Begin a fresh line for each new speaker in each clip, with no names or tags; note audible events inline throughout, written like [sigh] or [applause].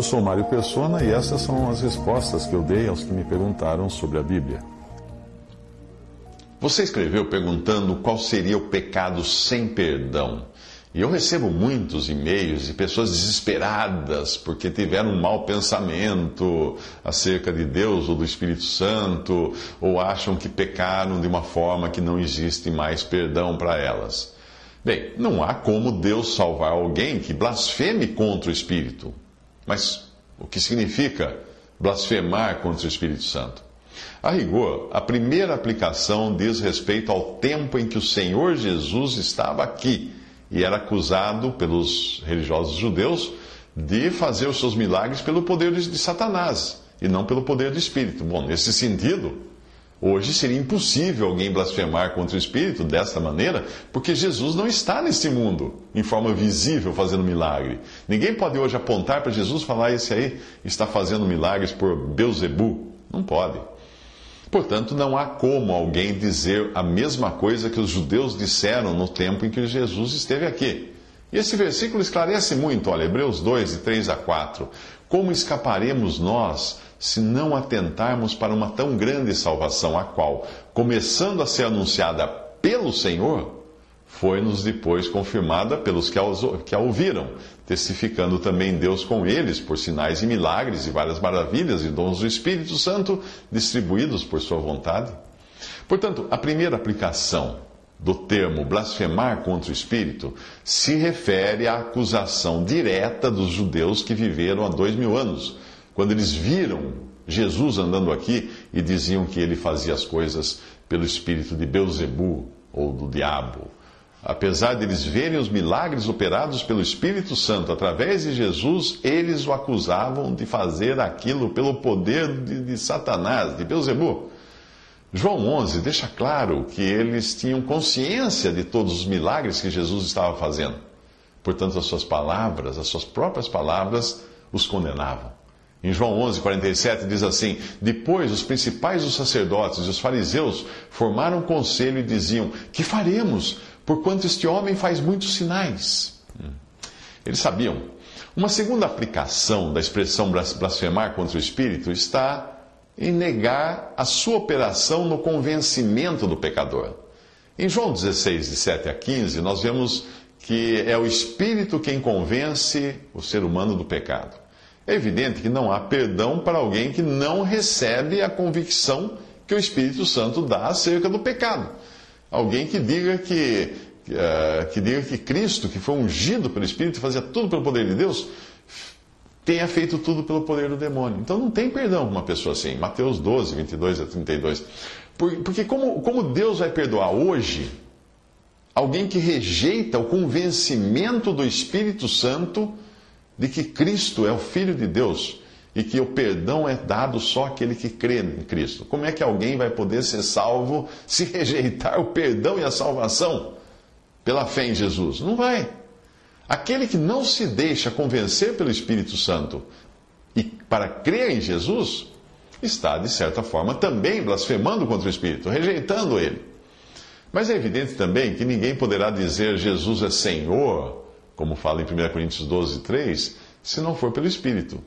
Eu sou Mário Persona e essas são as respostas que eu dei aos que me perguntaram sobre a Bíblia.
Você escreveu perguntando qual seria o pecado sem perdão. E eu recebo muitos e-mails de pessoas desesperadas porque tiveram um mau pensamento acerca de Deus ou do Espírito Santo, ou acham que pecaram de uma forma que não existe mais perdão para elas. Bem, não há como Deus salvar alguém que blasfeme contra o Espírito. Mas o que significa blasfemar contra o Espírito Santo? A rigor, a primeira aplicação diz respeito ao tempo em que o Senhor Jesus estava aqui e era acusado pelos religiosos judeus de fazer os seus milagres pelo poder de Satanás e não pelo poder do Espírito. Bom, nesse sentido, hoje seria impossível alguém blasfemar contra o Espírito desta maneira, porque Jesus não está neste mundo em forma visível fazendo milagre. Ninguém pode hoje apontar para Jesus e falar: esse aí está fazendo milagres por Beuzebu. Não pode. Portanto, não há como alguém dizer a mesma coisa que os judeus disseram no tempo em que Jesus esteve aqui. E esse versículo esclarece muito, olha, Hebreus 2, de 3 a 4. Como escaparemos nós se não atentarmos para uma tão grande salvação, a qual, começando a ser anunciada pelo Senhor, foi-nos depois confirmada pelos que a, ouviram, testificando também Deus com eles por sinais e milagres e várias maravilhas e dons do Espírito Santo distribuídos por sua vontade. Portanto, a primeira aplicação do termo blasfemar contra o Espírito se refere à acusação direta dos judeus que viveram há dois mil anos, quando eles viram Jesus andando aqui e diziam que ele fazia as coisas pelo espírito de Beuzebu ou do diabo. Apesar de eles verem os milagres operados pelo Espírito Santo através de Jesus, eles o acusavam de fazer aquilo pelo poder de, de Satanás, de Beuzebu. João 11 deixa claro que eles tinham consciência de todos os milagres que Jesus estava fazendo. Portanto, as suas palavras, as suas próprias palavras, os condenavam. Em João 11, 47 diz assim: Depois os principais dos sacerdotes e os fariseus formaram um conselho e diziam: Que faremos? porquanto este homem faz muitos sinais. Eles sabiam. Uma segunda aplicação da expressão blasfemar contra o Espírito está em negar a sua operação no convencimento do pecador. Em João 16, de 7 a 15, nós vemos que é o Espírito quem convence o ser humano do pecado. É evidente que não há perdão para alguém que não recebe a convicção que o Espírito Santo dá acerca do pecado. Alguém que diga que, uh, que diga que Cristo, que foi ungido pelo Espírito, fazia tudo pelo poder de Deus, tenha feito tudo pelo poder do demônio. Então não tem perdão para uma pessoa assim. Mateus 12, 22 a 32. Porque como, como Deus vai perdoar hoje alguém que rejeita o convencimento do Espírito Santo de que Cristo é o Filho de Deus e que o perdão é dado só àquele que crê em Cristo. Como é que alguém vai poder ser salvo [laughs] se rejeitar o perdão e a salvação pela fé em Jesus? Não vai. Aquele que não se deixa convencer pelo Espírito Santo e para crer em Jesus, está, de certa forma, também blasfemando contra o Espírito, rejeitando ele. Mas é evidente também que ninguém poderá dizer Jesus é Senhor, como fala em 1 Coríntios 12, 3, se não for pelo Espírito.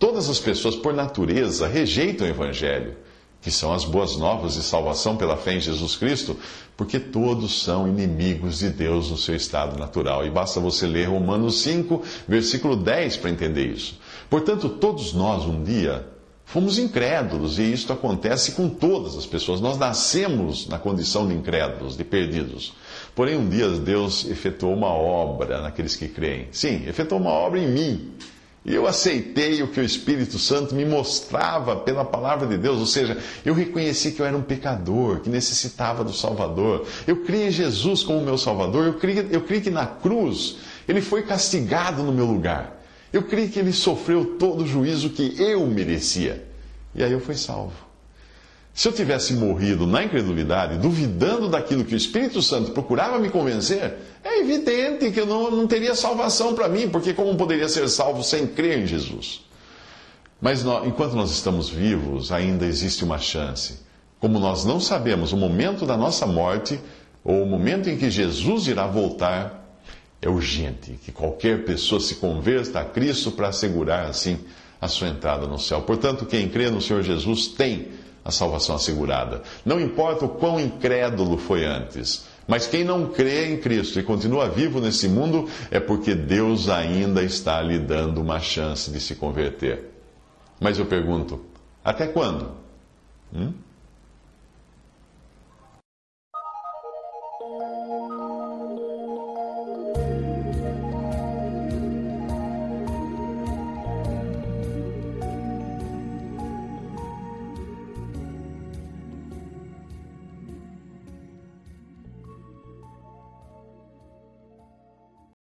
Todas as pessoas, por natureza, rejeitam o Evangelho, que são as boas novas de salvação pela fé em Jesus Cristo, porque todos são inimigos de Deus no seu estado natural. E basta você ler Romanos 5, versículo 10 para entender isso. Portanto, todos nós um dia fomos incrédulos, e isto acontece com todas as pessoas. Nós nascemos na condição de incrédulos, de perdidos. Porém, um dia Deus efetuou uma obra naqueles que creem. Sim, efetuou uma obra em mim E eu aceitei o que o Espírito Santo me mostrava pela palavra de Deus, ou seja, eu reconheci que eu era um pecador, que necessitava do Salvador. Eu criei em Jesus como meu Salvador, eu criei, eu criei que na cruz ele foi castigado no meu lugar. Eu creio que ele sofreu todo o juízo que eu merecia. E aí eu fui salvo. Se eu tivesse morrido na incredulidade, duvidando daquilo que o Espírito Santo procurava me convencer, é evidente que eu não, não teria salvação para mim, porque como poderia ser salvo sem crer em Jesus? Mas nós, enquanto nós estamos vivos, ainda existe uma chance. Como nós não sabemos o momento da nossa morte, ou o momento em que Jesus irá voltar, é urgente que qualquer pessoa se converta a Cristo para assegurar, assim, a sua entrada no céu. Portanto, quem crê no Senhor Jesus tem a salvação assegurada. Não importa o quão incrédulo foi antes. Mas quem não crê em Cristo e continua vivo nesse mundo é porque Deus ainda está lhe dando uma chance de se converter. Mas eu pergunto: até quando? Hum?